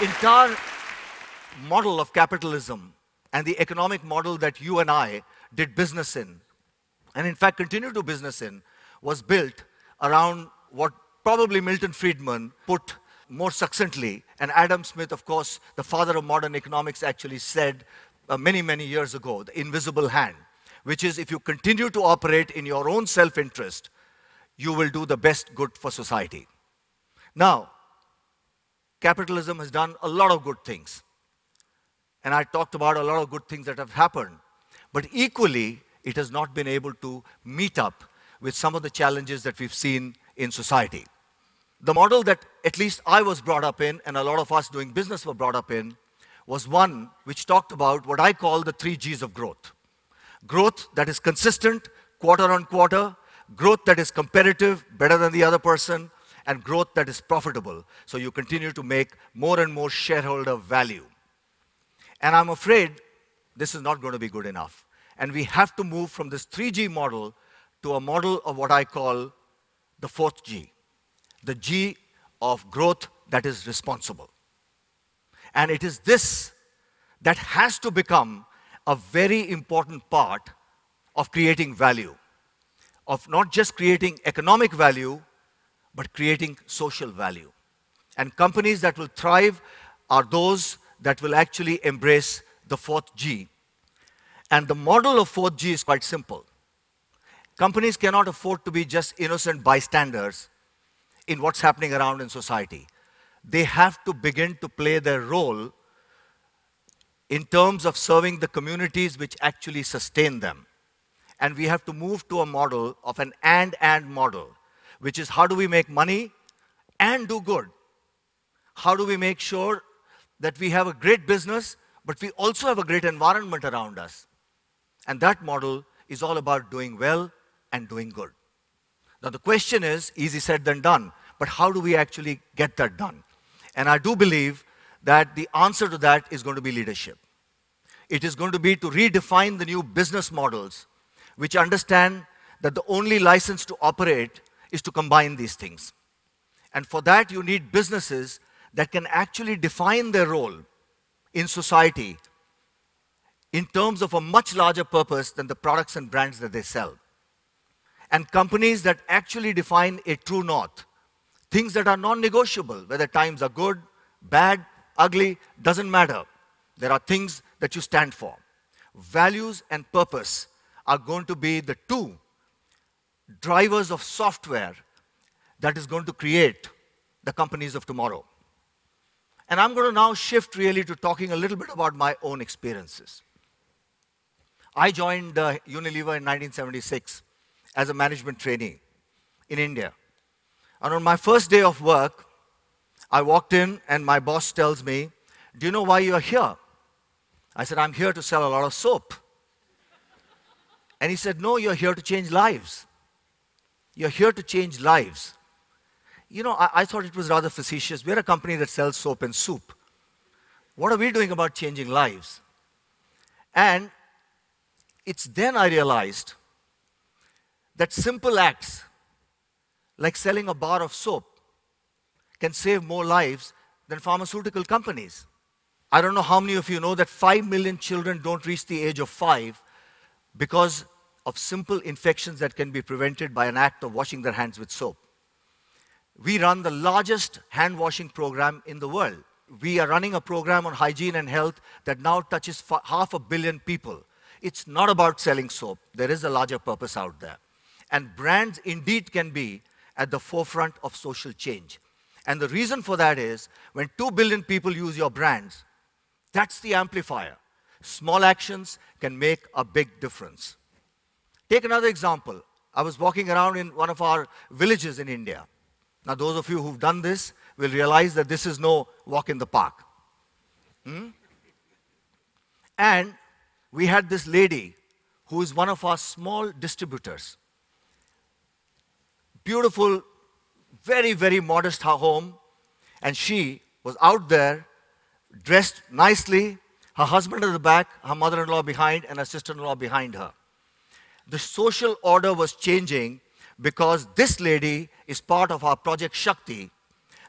entire model of capitalism and the economic model that you and I did business in, and in fact continue to business in, was built around what probably Milton Friedman put more succinctly, and Adam Smith, of course, the father of modern economics, actually said uh, many, many years ago, the invisible hand, which is if you continue to operate in your own self interest, you will do the best good for society. Now, capitalism has done a lot of good things. And I talked about a lot of good things that have happened. But equally, it has not been able to meet up with some of the challenges that we've seen in society. The model that at least I was brought up in, and a lot of us doing business were brought up in, was one which talked about what I call the three G's of growth growth that is consistent, quarter on quarter, growth that is competitive, better than the other person, and growth that is profitable. So you continue to make more and more shareholder value. And I'm afraid this is not going to be good enough. And we have to move from this 3G model to a model of what I call the fourth G, the G of growth that is responsible. And it is this that has to become a very important part of creating value, of not just creating economic value, but creating social value. And companies that will thrive are those that will actually embrace the fourth G. And the model of fourth G is quite simple. Companies cannot afford to be just innocent bystanders in what's happening around in society. They have to begin to play their role in terms of serving the communities which actually sustain them. And we have to move to a model of an and and model, which is how do we make money and do good? How do we make sure that we have a great business, but we also have a great environment around us? And that model is all about doing well and doing good. Now, the question is easy said than done, but how do we actually get that done? And I do believe that the answer to that is going to be leadership. It is going to be to redefine the new business models which understand that the only license to operate is to combine these things. And for that, you need businesses that can actually define their role in society in terms of a much larger purpose than the products and brands that they sell. And companies that actually define a true north, things that are non negotiable, whether times are good, bad, ugly, doesn't matter. There are things that you stand for. Values and purpose are going to be the two drivers of software that is going to create the companies of tomorrow. And I'm going to now shift really to talking a little bit about my own experiences. I joined uh, Unilever in 1976 as a management trainee in India. And on my first day of work, I walked in and my boss tells me, Do you know why you're here? I said, I'm here to sell a lot of soap. And he said, No, you're here to change lives. You're here to change lives. You know, I, I, thought it was rather facetious. We're a company that sells soap and soup. What are we doing about changing lives? And it's then I realized that simple acts, like selling a bar of soap, can save more lives than pharmaceutical companies. I don't know how many of you know that 5 million children don't reach the age of 5 because of simple infections that can be prevented by an act of washing their hands with soap. We run the largest hand washing program in the world. We are running a program on hygiene and health that now touches half a billion people. It's not about selling soap, there is a larger purpose out there. And brands indeed can be at the forefront of social change. And the reason for that is when 2 billion people use your brands, that's the amplifier. Small actions can make a big difference. Take another example. I was walking around in one of our villages in India. Now, those of you who've done this will realize that this is no walk in the park. Hmm? And we had this lady who is one of our small distributors. Beautiful, very, very modest home. And she was out there, dressed nicely, her husband at the back, her mother in law behind, and her sister in law behind her. The social order was changing because this lady is part of our Project Shakti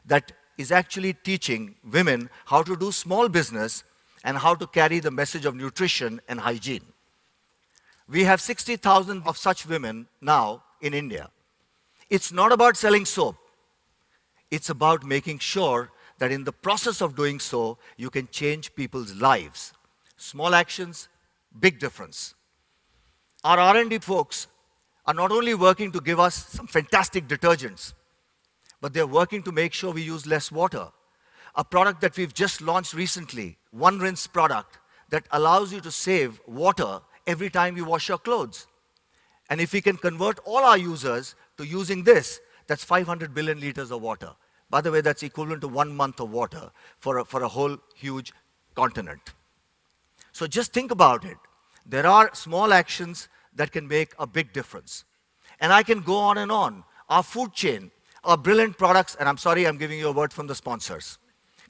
that is actually teaching women how to do small business and how to carry the message of nutrition and hygiene. We have 60,000 of such women now in India. It's not about selling soap. It's about making sure that in the process of doing so, you can change people's lives. Small actions, big difference. Our R&D folks are not only working to give us some fantastic detergents, but they're working to make sure we use less water. A product that we've just launched recently, one rinse product that allows you to save water every time you wash your clothes. And if we can convert all our users to using this, that's 500 billion liters of water. By the way, that's equivalent to one month of water for a, for a whole huge continent. So just think about it. There are small actions that can make a big difference. And I can go on and on. Our food chain, our brilliant products, and I'm sorry I'm giving you a word from the sponsors.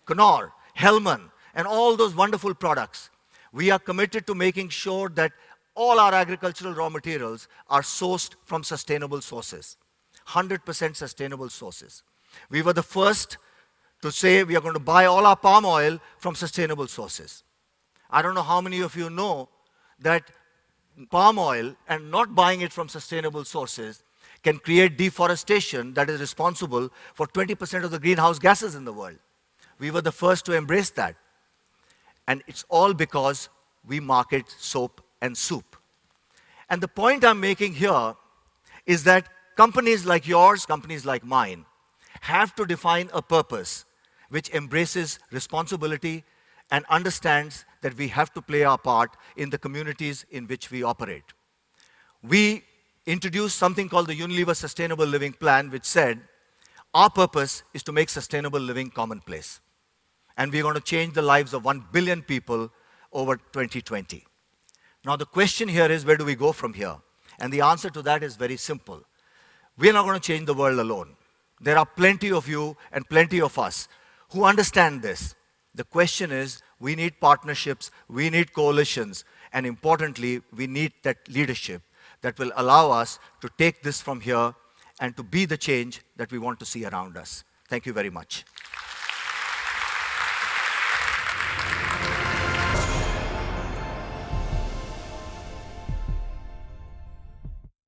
Knorr, Hellmann, and all those wonderful products. We are committed to making sure that all our agricultural raw materials are sourced from sustainable sources, 100% sustainable sources. We were the first to say we are going to buy all our palm oil from sustainable sources. I don't know how many of you know that palm oil and not buying it from sustainable sources can create deforestation that is responsible for 20% of the greenhouse gases in the world. We were the first to embrace that. And it's all because we market soap and soup. And the point I'm making here is that companies like yours, companies like mine, have to define a purpose which embraces responsibility and understands that we have to play our part in the communities in which we operate. We introduced something called the Unilever Sustainable Living Plan, which said our purpose is to make sustainable living commonplace. And we're going to change the lives of 1 billion people over 2020. Now, the question here is where do we go from here? And the answer to that is very simple. We're not going to change the world alone. There are plenty of you and plenty of us who understand this. The question is we need partnerships, we need coalitions, and importantly, we need that leadership that will allow us to take this from here and to be the change that we want to see around us. Thank you very much.